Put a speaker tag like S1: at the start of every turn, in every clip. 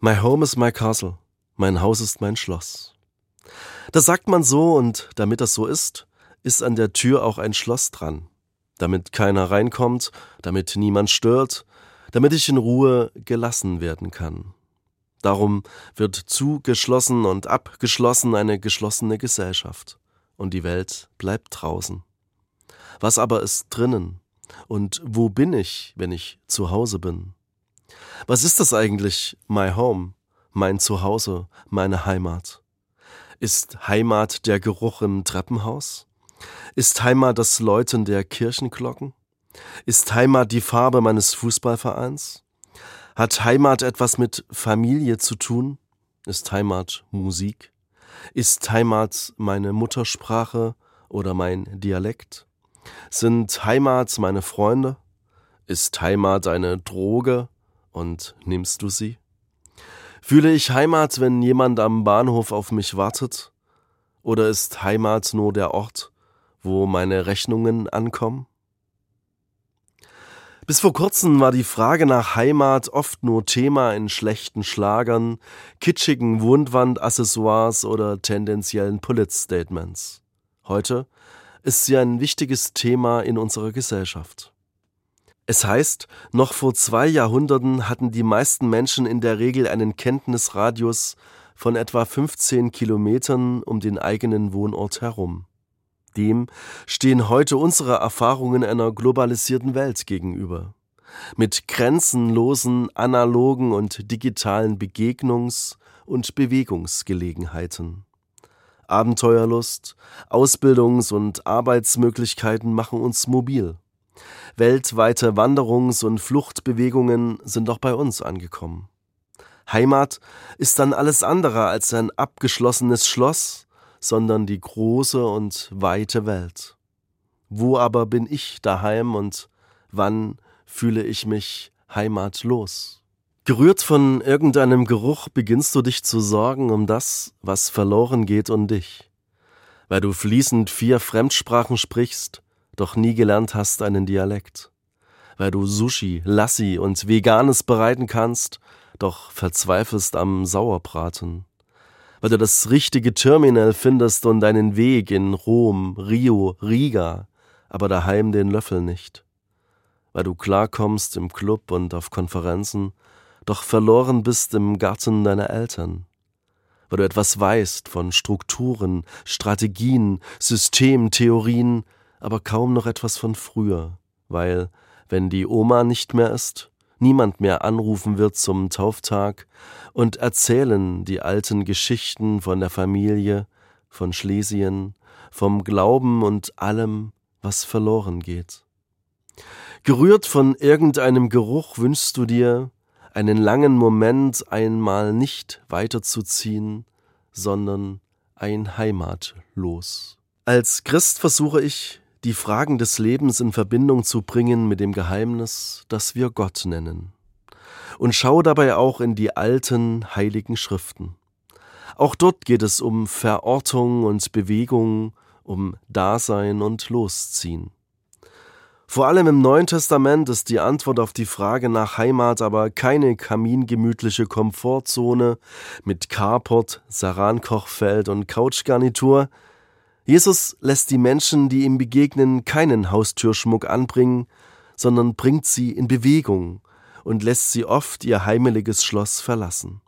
S1: My home is my castle. Mein Haus ist mein Schloss. Das sagt man so und damit das so ist, ist an der Tür auch ein Schloss dran. Damit keiner reinkommt, damit niemand stört, damit ich in Ruhe gelassen werden kann. Darum wird zugeschlossen und abgeschlossen eine geschlossene Gesellschaft. Und die Welt bleibt draußen. Was aber ist drinnen? Und wo bin ich, wenn ich zu Hause bin? Was ist das eigentlich, my home, mein Zuhause, meine Heimat? Ist Heimat der Geruch im Treppenhaus? Ist Heimat das Läuten der Kirchenglocken? Ist Heimat die Farbe meines Fußballvereins? Hat Heimat etwas mit Familie zu tun? Ist Heimat Musik? Ist Heimat meine Muttersprache oder mein Dialekt? Sind Heimat meine Freunde? Ist Heimat eine Droge und nimmst du sie? Fühle ich Heimat, wenn jemand am Bahnhof auf mich wartet? Oder ist Heimat nur der Ort, wo meine Rechnungen ankommen? Bis vor kurzem war die Frage nach Heimat oft nur Thema in schlechten Schlagern, kitschigen Wundwandaccessoires oder tendenziellen Polit-Statements. Heute ist sie ein wichtiges Thema in unserer Gesellschaft. Es heißt, noch vor zwei Jahrhunderten hatten die meisten Menschen in der Regel einen Kenntnisradius von etwa 15 Kilometern um den eigenen Wohnort herum. Dem stehen heute unsere Erfahrungen einer globalisierten Welt gegenüber. Mit grenzenlosen analogen und digitalen Begegnungs- und Bewegungsgelegenheiten. Abenteuerlust, Ausbildungs- und Arbeitsmöglichkeiten machen uns mobil. Weltweite Wanderungs- und Fluchtbewegungen sind auch bei uns angekommen. Heimat ist dann alles andere als ein abgeschlossenes Schloss, sondern die große und weite Welt. Wo aber bin ich daheim und wann fühle ich mich heimatlos? Gerührt von irgendeinem Geruch beginnst du dich zu sorgen um das, was verloren geht und dich. Weil du fließend vier Fremdsprachen sprichst, doch nie gelernt hast einen Dialekt. Weil du Sushi, Lassi und Veganes bereiten kannst, doch verzweifelst am Sauerbraten weil du das richtige Terminal findest und deinen Weg in Rom, Rio, Riga, aber daheim den Löffel nicht. Weil du klarkommst im Club und auf Konferenzen, doch verloren bist im Garten deiner Eltern. Weil du etwas weißt von Strukturen, Strategien, Systemtheorien, aber kaum noch etwas von früher, weil, wenn die Oma nicht mehr ist, niemand mehr anrufen wird zum Tauftag und erzählen die alten Geschichten von der Familie, von Schlesien, vom Glauben und allem, was verloren geht. Gerührt von irgendeinem Geruch wünschst du dir, einen langen Moment einmal nicht weiterzuziehen, sondern ein Heimatlos. Als Christ versuche ich, die Fragen des Lebens in Verbindung zu bringen mit dem Geheimnis, das wir Gott nennen. Und schau dabei auch in die alten heiligen Schriften. Auch dort geht es um Verortung und Bewegung, um Dasein und Losziehen. Vor allem im Neuen Testament ist die Antwort auf die Frage nach Heimat aber keine kamingemütliche Komfortzone mit Carport, Sarankochfeld und Couchgarnitur, Jesus lässt die Menschen, die ihm begegnen, keinen Haustürschmuck anbringen, sondern bringt sie in Bewegung und lässt sie oft ihr heimeliges Schloss verlassen.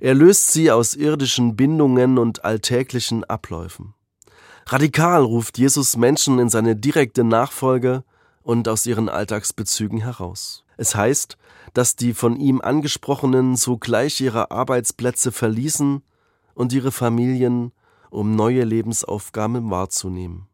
S1: Er löst sie aus irdischen Bindungen und alltäglichen Abläufen. Radikal ruft Jesus Menschen in seine direkte Nachfolge und aus ihren Alltagsbezügen heraus. Es heißt, dass die von ihm angesprochenen sogleich ihre Arbeitsplätze verließen und ihre Familien um neue Lebensaufgaben wahrzunehmen.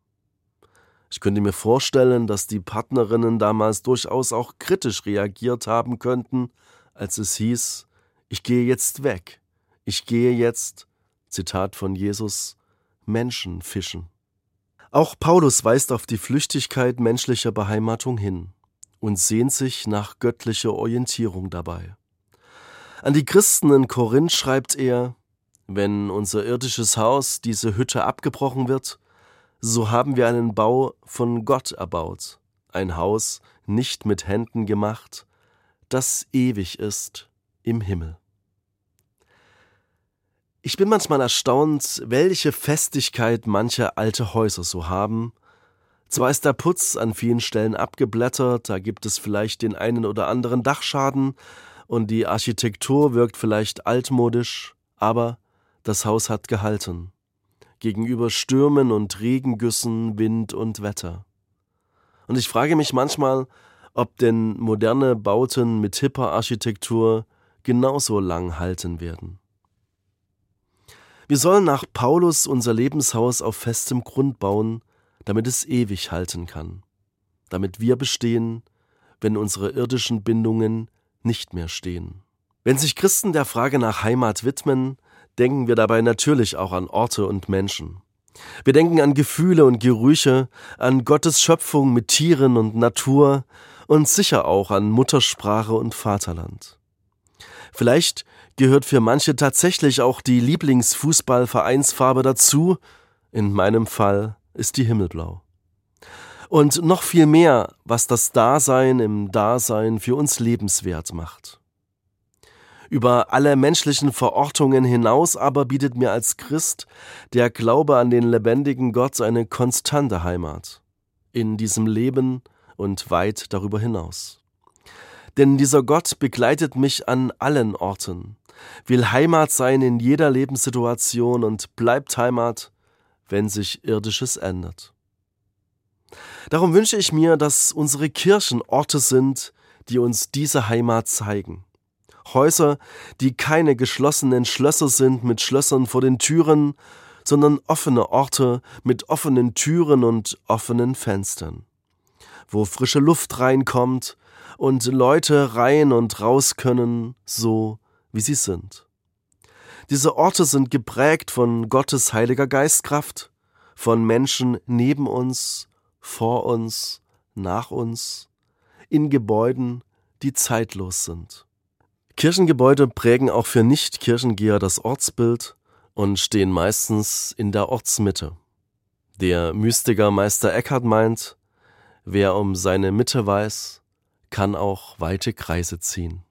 S1: Ich könnte mir vorstellen, dass die Partnerinnen damals durchaus auch kritisch reagiert haben könnten, als es hieß, ich gehe jetzt weg, ich gehe jetzt, Zitat von Jesus, Menschen fischen. Auch Paulus weist auf die Flüchtigkeit menschlicher Beheimatung hin und sehnt sich nach göttlicher Orientierung dabei. An die Christen in Korinth schreibt er, wenn unser irdisches Haus, diese Hütte abgebrochen wird, so haben wir einen Bau von Gott erbaut, ein Haus nicht mit Händen gemacht, das ewig ist im Himmel. Ich bin manchmal erstaunt, welche Festigkeit manche alte Häuser so haben. Zwar ist der Putz an vielen Stellen abgeblättert, da gibt es vielleicht den einen oder anderen Dachschaden und die Architektur wirkt vielleicht altmodisch, aber das Haus hat gehalten. Gegenüber Stürmen und Regengüssen, Wind und Wetter. Und ich frage mich manchmal, ob denn moderne Bauten mit hipper Architektur genauso lang halten werden. Wir sollen nach Paulus unser Lebenshaus auf festem Grund bauen, damit es ewig halten kann, damit wir bestehen, wenn unsere irdischen Bindungen nicht mehr stehen. Wenn sich Christen der Frage nach Heimat widmen, denken wir dabei natürlich auch an Orte und Menschen. Wir denken an Gefühle und Gerüche, an Gottes Schöpfung mit Tieren und Natur und sicher auch an Muttersprache und Vaterland. Vielleicht gehört für manche tatsächlich auch die Lieblingsfußballvereinsfarbe dazu, in meinem Fall ist die Himmelblau. Und noch viel mehr, was das Dasein im Dasein für uns lebenswert macht. Über alle menschlichen Verortungen hinaus aber bietet mir als Christ der Glaube an den lebendigen Gott eine konstante Heimat in diesem Leben und weit darüber hinaus. Denn dieser Gott begleitet mich an allen Orten, will Heimat sein in jeder Lebenssituation und bleibt Heimat, wenn sich irdisches ändert. Darum wünsche ich mir, dass unsere Kirchen Orte sind, die uns diese Heimat zeigen. Häuser, die keine geschlossenen Schlösser sind mit Schlössern vor den Türen, sondern offene Orte mit offenen Türen und offenen Fenstern, wo frische Luft reinkommt und Leute rein und raus können, so wie sie sind. Diese Orte sind geprägt von Gottes heiliger Geistkraft, von Menschen neben uns, vor uns, nach uns, in Gebäuden, die zeitlos sind. Kirchengebäude prägen auch für Nicht-Kirchengeher das Ortsbild und stehen meistens in der Ortsmitte. Der Mystiker Meister Eckhart meint, wer um seine Mitte weiß, kann auch weite Kreise ziehen.